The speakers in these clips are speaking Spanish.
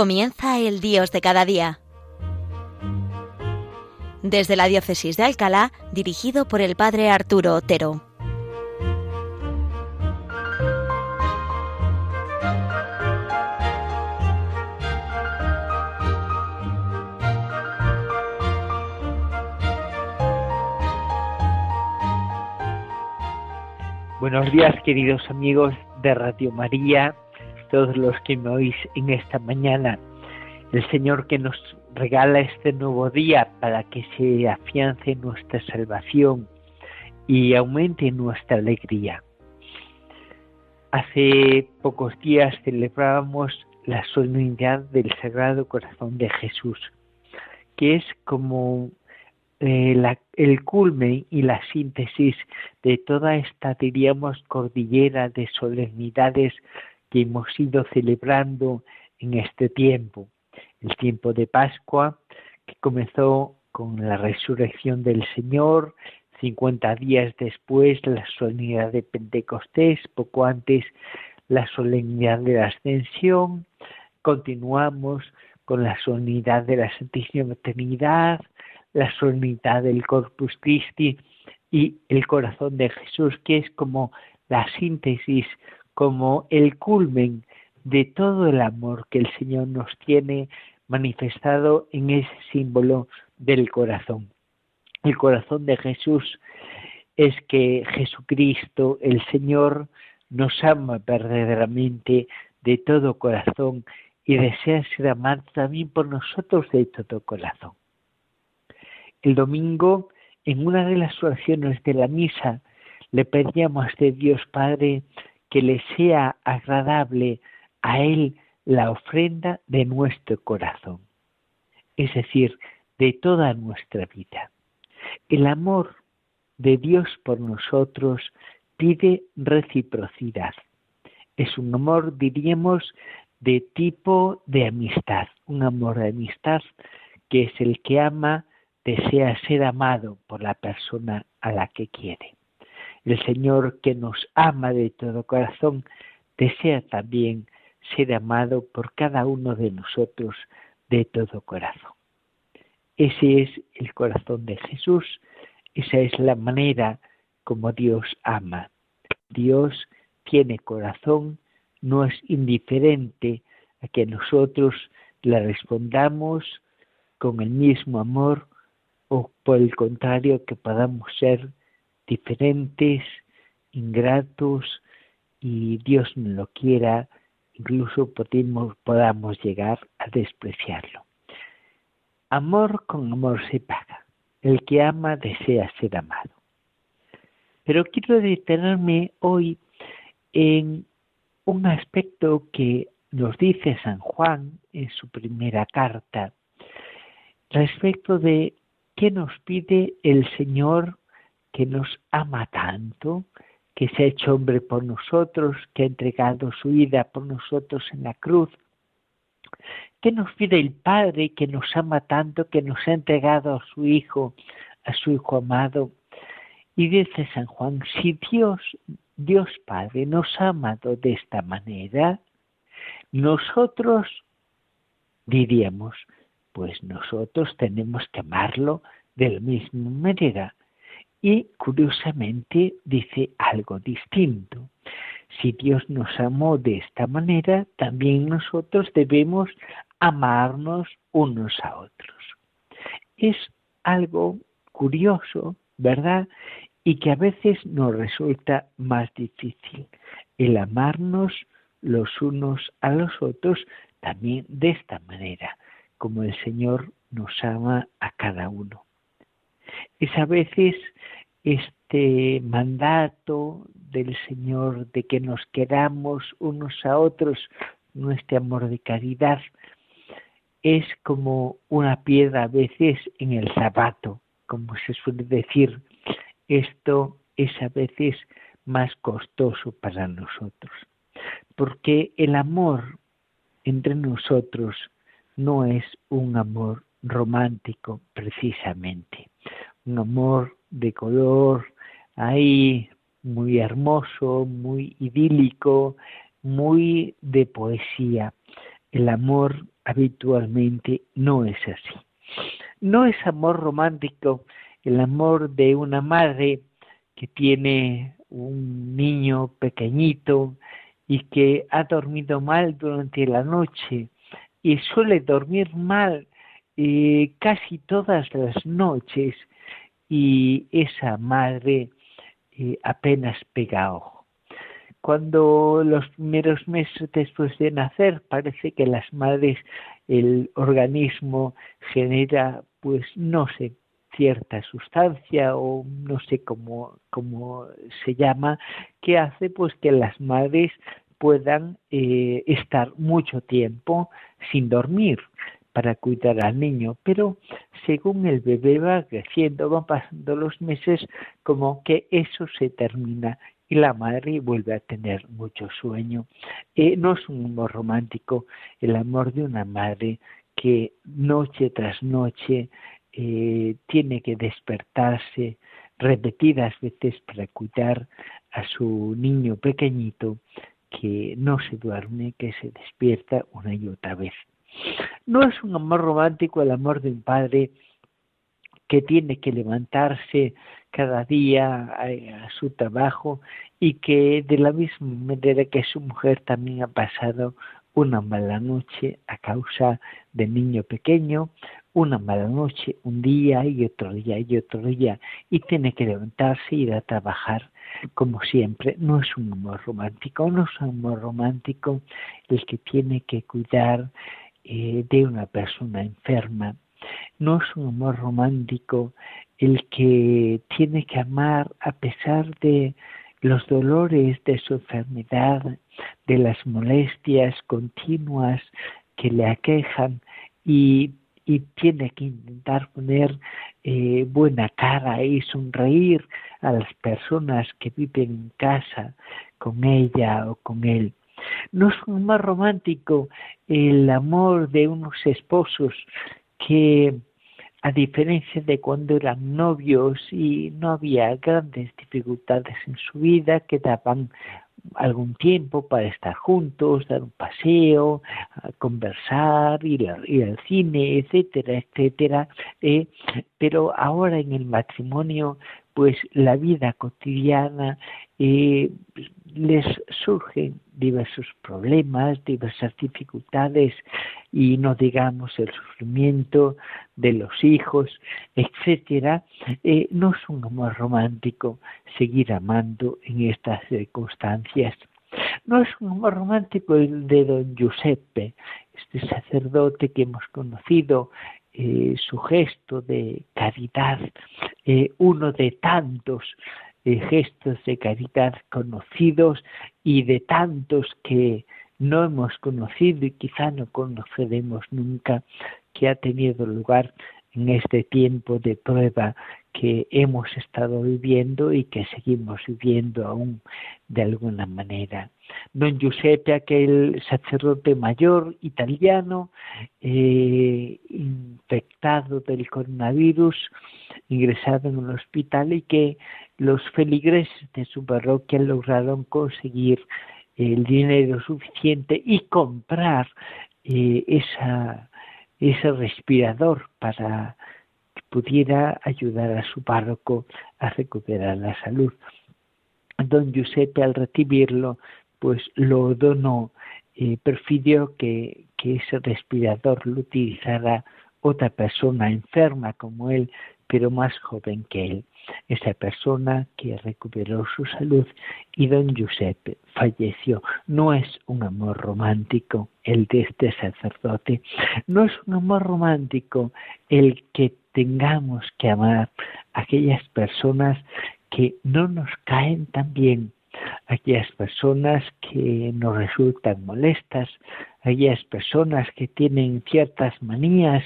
Comienza el Dios de cada día. Desde la Diócesis de Alcalá, dirigido por el Padre Arturo Otero. Buenos días, queridos amigos de Radio María, todos los que me oís en esta mañana. El Señor que nos regala este nuevo día para que se afiance nuestra salvación y aumente nuestra alegría. Hace pocos días celebrábamos la solemnidad del Sagrado Corazón de Jesús, que es como eh, el culmen y la síntesis de toda esta, diríamos, cordillera de solemnidades que hemos ido celebrando en este tiempo. El tiempo de Pascua, que comenzó con la resurrección del Señor, 50 días después la solemnidad de Pentecostés, poco antes la solemnidad de la Ascensión, continuamos con la solemnidad de la Santísima Trinidad, la solemnidad del Corpus Christi y el corazón de Jesús, que es como la síntesis, como el culmen de todo el amor que el Señor nos tiene manifestado en ese símbolo del corazón. El corazón de Jesús es que Jesucristo, el Señor, nos ama verdaderamente de todo corazón y desea ser amado también por nosotros de todo corazón. El domingo, en una de las oraciones de la misa, le pedíamos de Dios Padre que le sea agradable a Él la ofrenda de nuestro corazón, es decir, de toda nuestra vida. El amor de Dios por nosotros pide reciprocidad. Es un amor, diríamos, de tipo de amistad, un amor de amistad que es el que ama desea ser amado por la persona a la que quiere. El Señor que nos ama de todo corazón desea también ser amado por cada uno de nosotros de todo corazón. Ese es el corazón de Jesús, esa es la manera como Dios ama. Dios tiene corazón, no es indiferente a que nosotros le respondamos con el mismo amor o por el contrario que podamos ser diferentes, ingratos y Dios no lo quiera, incluso podamos llegar a despreciarlo. Amor con amor se paga. El que ama desea ser amado. Pero quiero detenerme hoy en un aspecto que nos dice San Juan en su primera carta respecto de ¿Qué nos pide el Señor que nos ama tanto, que se ha hecho hombre por nosotros, que ha entregado su vida por nosotros en la cruz? ¿Qué nos pide el Padre que nos ama tanto, que nos ha entregado a su Hijo, a su Hijo amado? Y dice San Juan, si Dios, Dios Padre, nos ha amado de esta manera, nosotros diríamos, pues nosotros tenemos que amarlo de la misma manera. Y curiosamente dice algo distinto. Si Dios nos amó de esta manera, también nosotros debemos amarnos unos a otros. Es algo curioso, ¿verdad? Y que a veces nos resulta más difícil el amarnos los unos a los otros también de esta manera, como el Señor nos ama a cada uno. Es a veces este mandato del Señor de que nos queramos unos a otros, nuestro amor de caridad, es como una piedra a veces en el zapato, como se suele decir. Esto es a veces más costoso para nosotros, porque el amor entre nosotros no es un amor romántico precisamente, un amor de color ahí muy hermoso, muy idílico, muy de poesía. el amor habitualmente no es así. No es amor romántico el amor de una madre que tiene un niño pequeñito y que ha dormido mal durante la noche y suele dormir mal eh, casi todas las noches y esa madre eh, apenas pega ojo. Cuando los primeros meses después de nacer parece que las madres el organismo genera pues no sé cierta sustancia o no sé cómo, cómo se llama que hace pues que las madres puedan eh, estar mucho tiempo sin dormir para cuidar al niño, pero según el bebé va creciendo, van pasando los meses, como que eso se termina y la madre vuelve a tener mucho sueño. Eh, no es un amor romántico el amor de una madre que noche tras noche eh, tiene que despertarse repetidas veces para cuidar a su niño pequeñito que no se duerme, que se despierta una y otra vez. No es un amor romántico el amor de un padre que tiene que levantarse cada día a, su trabajo y que de la misma manera que su mujer también ha pasado una mala noche a causa del niño pequeño, una mala noche, un día y otro día y otro día, y tiene que levantarse y ir a trabajar como siempre. No es un amor romántico, no es un amor romántico el que tiene que cuidar eh, de una persona enferma. No es un amor romántico el que tiene que amar a pesar de los dolores de su enfermedad, de las molestias continuas que le aquejan y, tiene que intentar poner eh, buena cara y sonreír a las personas que viven en casa con ella o con él. No es amor romántico el amor de unos esposos que, a diferencia de cuando eran novios y no había grandes dificultades en su vida, que daban algún tiempo para estar juntos, dar un paseo, conversar, ir, al cine, etcétera, etcétera. Eh, pero ahora en el matrimonio, pues la vida cotidiana eh, les surgen diversos problemas, diversas dificultades y no digamos el sufrimiento de los hijos, etcétera, eh, no es un amor romántico seguir amando en estas circunstancias. No es un amor romántico el de don Giuseppe, este sacerdote que hemos conocido, eh, su gesto de caridad, eh, uno de tantos gestos de caridad conocidos y de tantos que no hemos conocido y quizá no conoceremos nunca que ha tenido lugar en este tiempo de prueba que hemos estado viviendo y que seguimos viviendo aún de alguna manera. Don Giuseppe, aquel sacerdote mayor italiano, eh, infectado del coronavirus, ingresado en un hospital y que los feligreses de su parroquia lograron conseguir el dinero suficiente y comprar eh, esa, ese respirador para que pudiera ayudar a su párroco a recuperar la salud. Don Giuseppe al recibirlo, pues lo donó, eh, prefirió que, que ese respirador lo utilizara otra persona enferma como él, pero más joven que él esa persona que recuperó su salud y don Giuseppe falleció. No es un amor romántico el de este sacerdote, no es un amor romántico el que tengamos que amar a aquellas personas que no nos caen tan bien, aquellas personas que nos resultan molestas, aquellas personas que tienen ciertas manías,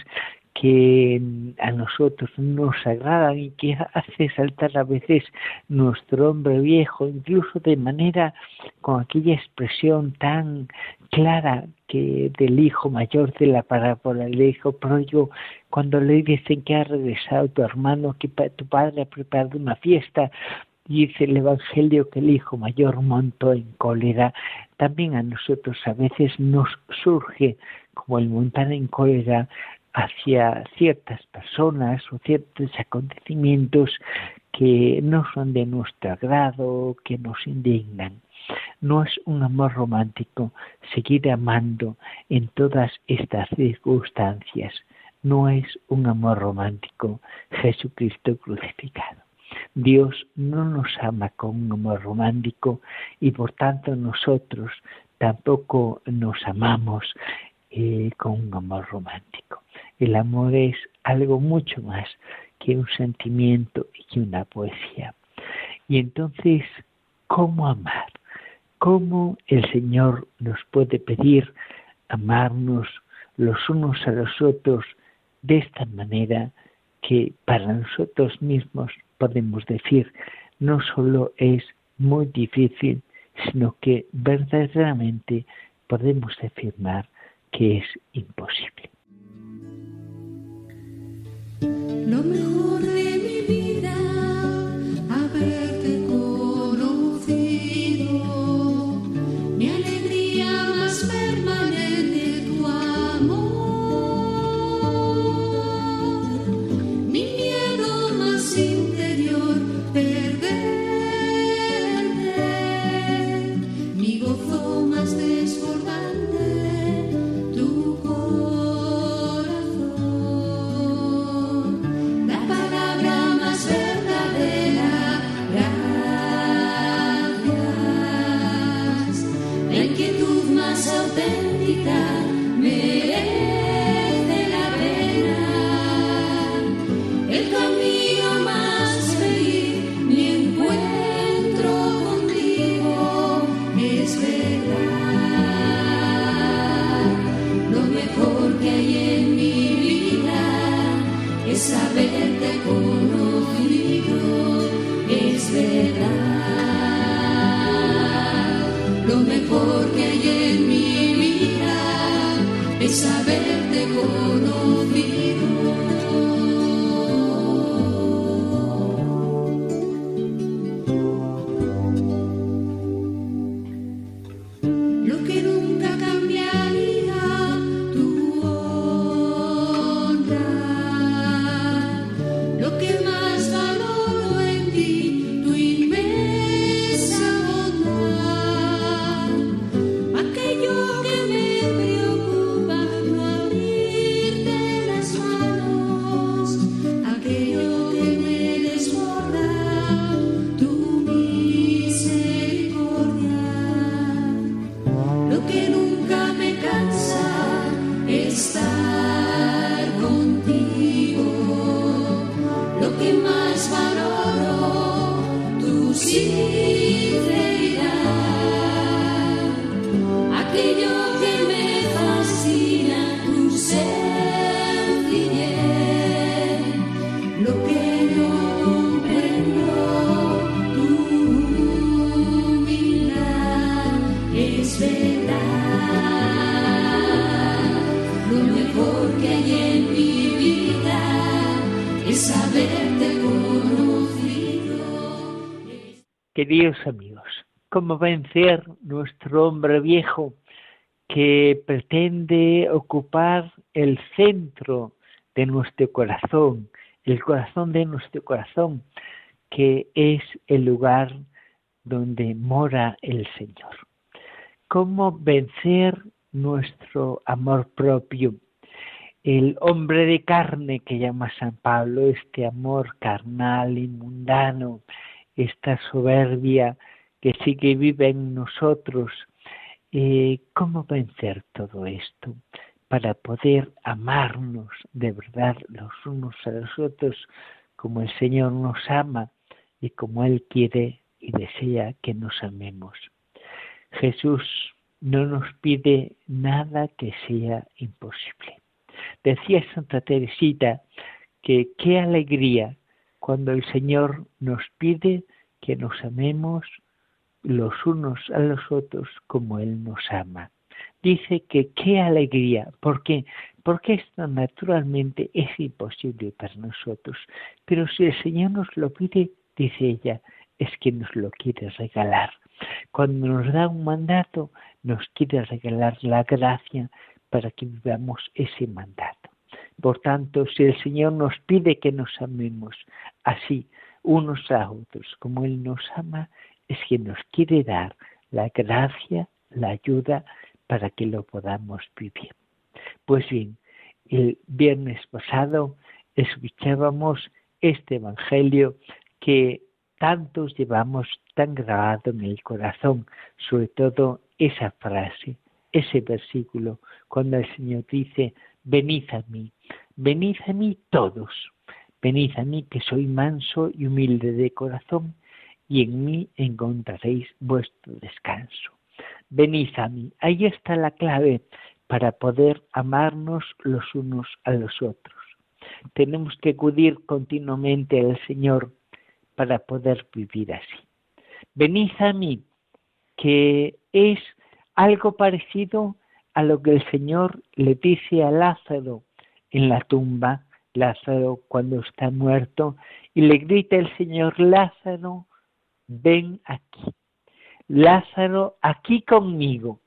que a nosotros nos agradan y que hace saltar a veces nuestro hombre viejo, incluso de manera con aquella expresión tan clara que del hijo mayor de la parábola, el hijo pródigo, cuando le dicen que ha regresado tu hermano, que tu padre ha preparado una fiesta, dice el Evangelio que el hijo mayor montó en cólera, también a nosotros a veces nos surge como el montar en cólera hacia ciertas personas o ciertos acontecimientos que no son de nuestro agrado, que nos indignan. No es un amor romántico seguir amando en todas estas circunstancias. No es un amor romántico Jesucristo crucificado. Dios no nos ama con un amor romántico y por tanto nosotros tampoco nos amamos eh, con un amor romántico. El amor es algo mucho más que un sentimiento y que una poesía. Y entonces, ¿cómo amar? ¿Cómo el Señor nos puede pedir amarnos los unos a los otros de esta manera que para nosotros mismos podemos decir no solo es muy difícil, sino que verdaderamente podemos afirmar que es imposible. Que más valoro, tu sinceridad. Aquello Queridos amigos, ¿cómo vencer nuestro hombre viejo que pretende ocupar el centro de nuestro corazón, el corazón de nuestro corazón, que es el lugar donde mora el Señor? ¿Cómo vencer nuestro amor propio? El hombre de carne que llama San Pablo, este amor carnal y mundano, esta soberbia que sí que vive en nosotros. Eh, ¿Cómo vencer todo esto para poder amarnos de verdad los unos a los otros como el Señor nos ama y como Él quiere y desea que nos amemos? Jesús no nos pide nada que sea imposible. Decía Santa Teresita que qué alegría cuando el Señor nos pide que nos amemos los unos a los otros como Él nos ama. Dice que qué alegría, ¿por qué? Porque esto naturalmente es imposible para nosotros. Pero si el Señor nos lo pide, dice ella, es que nos lo quiere regalar. Cuando nos da un mandato, nos quiere regalar la gracia para que vivamos ese mandato. Por tanto, si el Señor nos pide que nos amemos así unos a otros como Él nos ama, es que nos quiere dar la gracia, la ayuda para que lo podamos vivir. Pues bien, el viernes pasado escuchábamos este Evangelio que tantos llevamos tan grabado en el corazón, sobre todo esa frase, ese versículo, cuando el Señor dice, venid a mí, venid a mí todos, venid a mí que soy manso y humilde de corazón, y en mí encontraréis vuestro descanso. Venid a mí, ahí está la clave para poder amarnos los unos a los otros. Tenemos que acudir continuamente al Señor para poder vivir así. Venid a mí, que es algo parecido a lo que el Señor le dice a Lázaro en la tumba, Lázaro cuando está muerto, y le grita el Señor, Lázaro, ven aquí. Lázaro, aquí conmigo,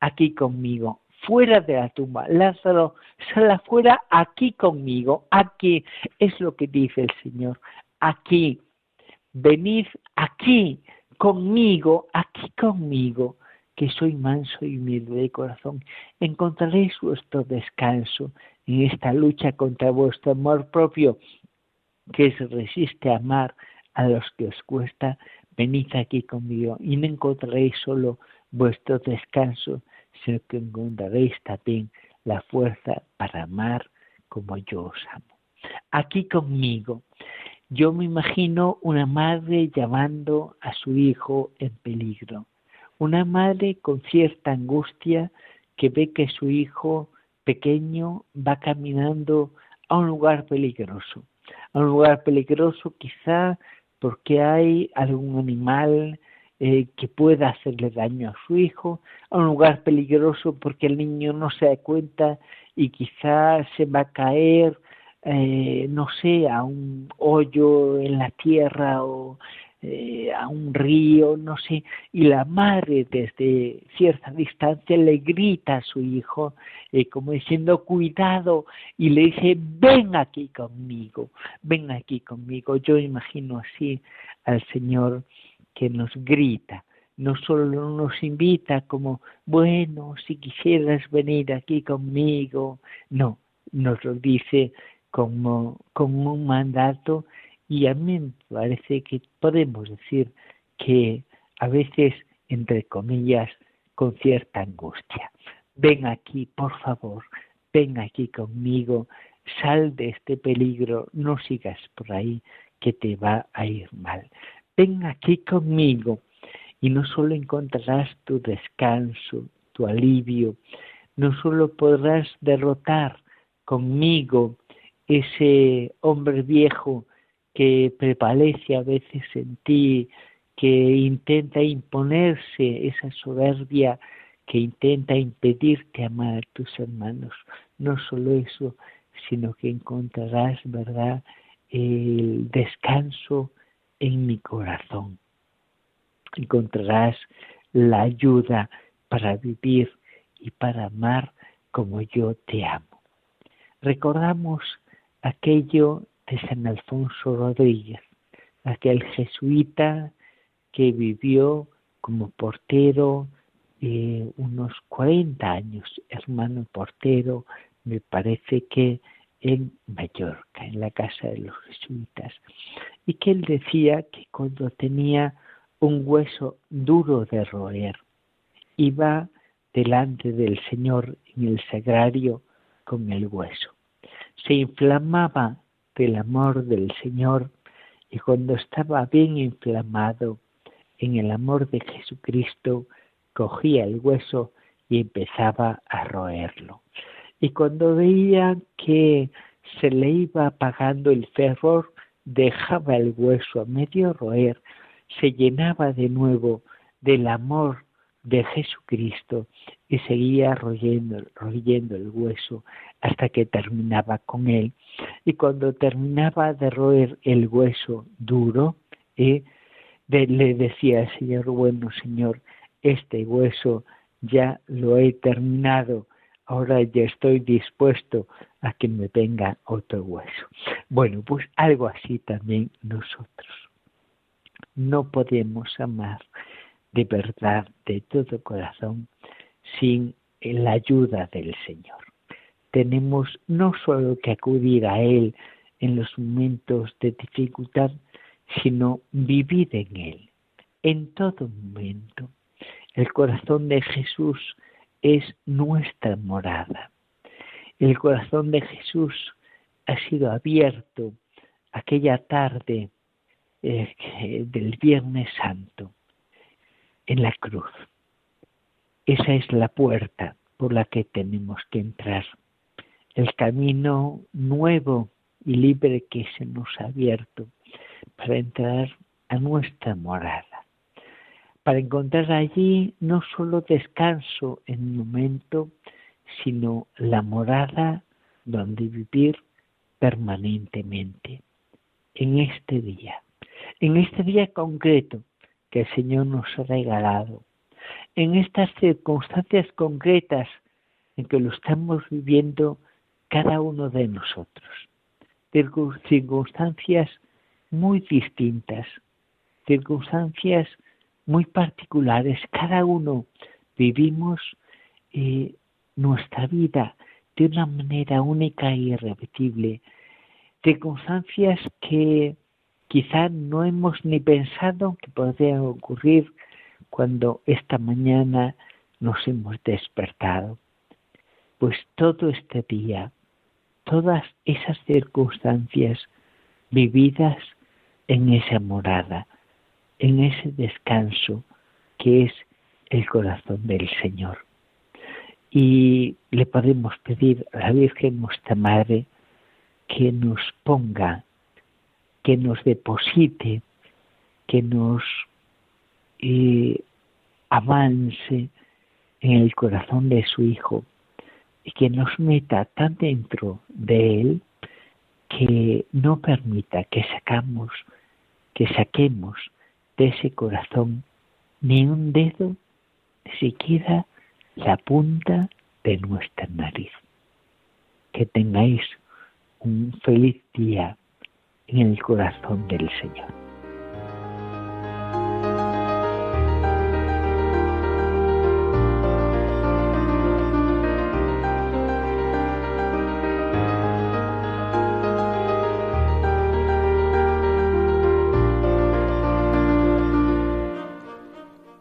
aquí conmigo, fuera de la tumba. Lázaro, sal afuera, aquí conmigo, aquí. Es lo que dice el Señor, aquí. Venid aquí, conmigo, aquí conmigo que soy manso y humilde de corazón, encontraréis vuestro descanso en esta lucha contra vuestro amor propio, que se resiste a amar a los que os cuesta, venid aquí conmigo y no encontraréis solo vuestro descanso, sino que encontraréis también la fuerza para amar como yo os amo. Aquí conmigo. Yo me imagino una madre llamando a su hijo en peligro una madre con cierta angustia que ve que su hijo pequeño va caminando a un lugar peligroso, a un lugar peligroso quizá porque hay algún animal eh, que pueda hacerle daño a su hijo, a un lugar peligroso porque el niño no se da cuenta y quizá se va a caer, eh, no sé, a un hoyo en la tierra o eh, a un río, no sé, y la madre desde cierta distancia le grita a su hijo, eh, como diciendo, cuidado, y le dice, ven aquí conmigo, ven aquí conmigo. Yo imagino así al Señor que nos grita, no solo nos invita como, bueno, si quisieras venir aquí conmigo, no, nos lo dice como, como un mandato y a mí me parece que podemos decir que a veces, entre comillas, con cierta angustia. Ven aquí, por favor, ven aquí conmigo, sal de este peligro, no sigas por ahí, que te va a ir mal. Ven aquí conmigo y no solo encontrarás tu descanso, tu alivio, no solo podrás derrotar conmigo ese hombre viejo que prevalece a veces en ti, que intenta imponerse esa soberbia que intenta impedirte amar a tus hermanos. No solo eso, sino que encontrarás, ¿verdad?, el descanso en mi corazón. Encontrarás la ayuda para vivir y para amar como yo te amo. Recordamos aquello de San Alfonso Rodríguez, aquel jesuita que vivió como portero eh, unos 40 años, hermano portero, me parece que en Mallorca, en la casa de los jesuitas, y que él decía que cuando tenía un hueso duro de roer, iba delante del Señor en el sagrario con el hueso. Se inflamaba del amor del Señor y cuando estaba bien inflamado en el amor de Jesucristo, cogía el hueso y empezaba a roerlo. Y cuando veía que se le iba apagando el fervor, dejaba el hueso a medio roer, se llenaba de nuevo del amor de Jesucristo y seguía royendo, el hueso hasta que terminaba con él. Y cuando terminaba de roer el hueso duro, eh, le decía el Señor, bueno Señor, este hueso ya lo he terminado, ahora ya estoy dispuesto a que me venga otro hueso. Bueno, pues algo así también nosotros. No podemos amar de verdad, de todo corazón, sin la ayuda del Señor. Tenemos no solo que acudir a Él en los momentos de dificultad, sino vivir en Él, en todo momento. El corazón de Jesús es nuestra morada. El corazón de Jesús ha sido abierto aquella tarde eh, del Viernes Santo en la cruz. Esa es la puerta por la que tenemos que entrar. El camino nuevo y libre que se nos ha abierto para entrar a nuestra morada, para encontrar allí no solo descanso en un momento, sino la morada donde vivir permanentemente, en este día, en este día concreto que el Señor nos ha regalado, en estas circunstancias concretas en que lo estamos viviendo cada uno de nosotros, circunstancias muy distintas, circunstancias muy particulares. Cada uno vivimos eh, nuestra vida de una manera única e irrepetible. Circunstancias que quizá no hemos ni pensado que podrían ocurrir cuando esta mañana nos hemos despertado. Pues todo este día, todas esas circunstancias vividas en esa morada, en ese descanso que es el corazón del Señor. Y le podemos pedir a la Virgen nuestra Madre que nos ponga, que nos deposite, que nos eh, avance en el corazón de su Hijo y que nos meta tan dentro de Él que no permita que sacamos, que saquemos de ese corazón ni un dedo, ni siquiera la punta de nuestra nariz. Que tengáis un feliz día en el corazón del Señor.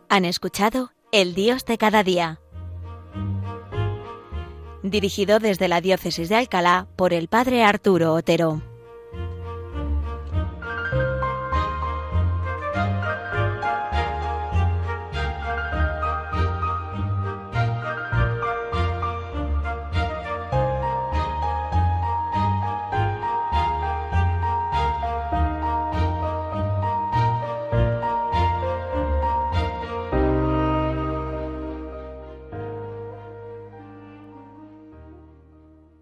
Han escuchado El Dios de cada día. Dirigido desde la Diócesis de Alcalá por el Padre Arturo Otero.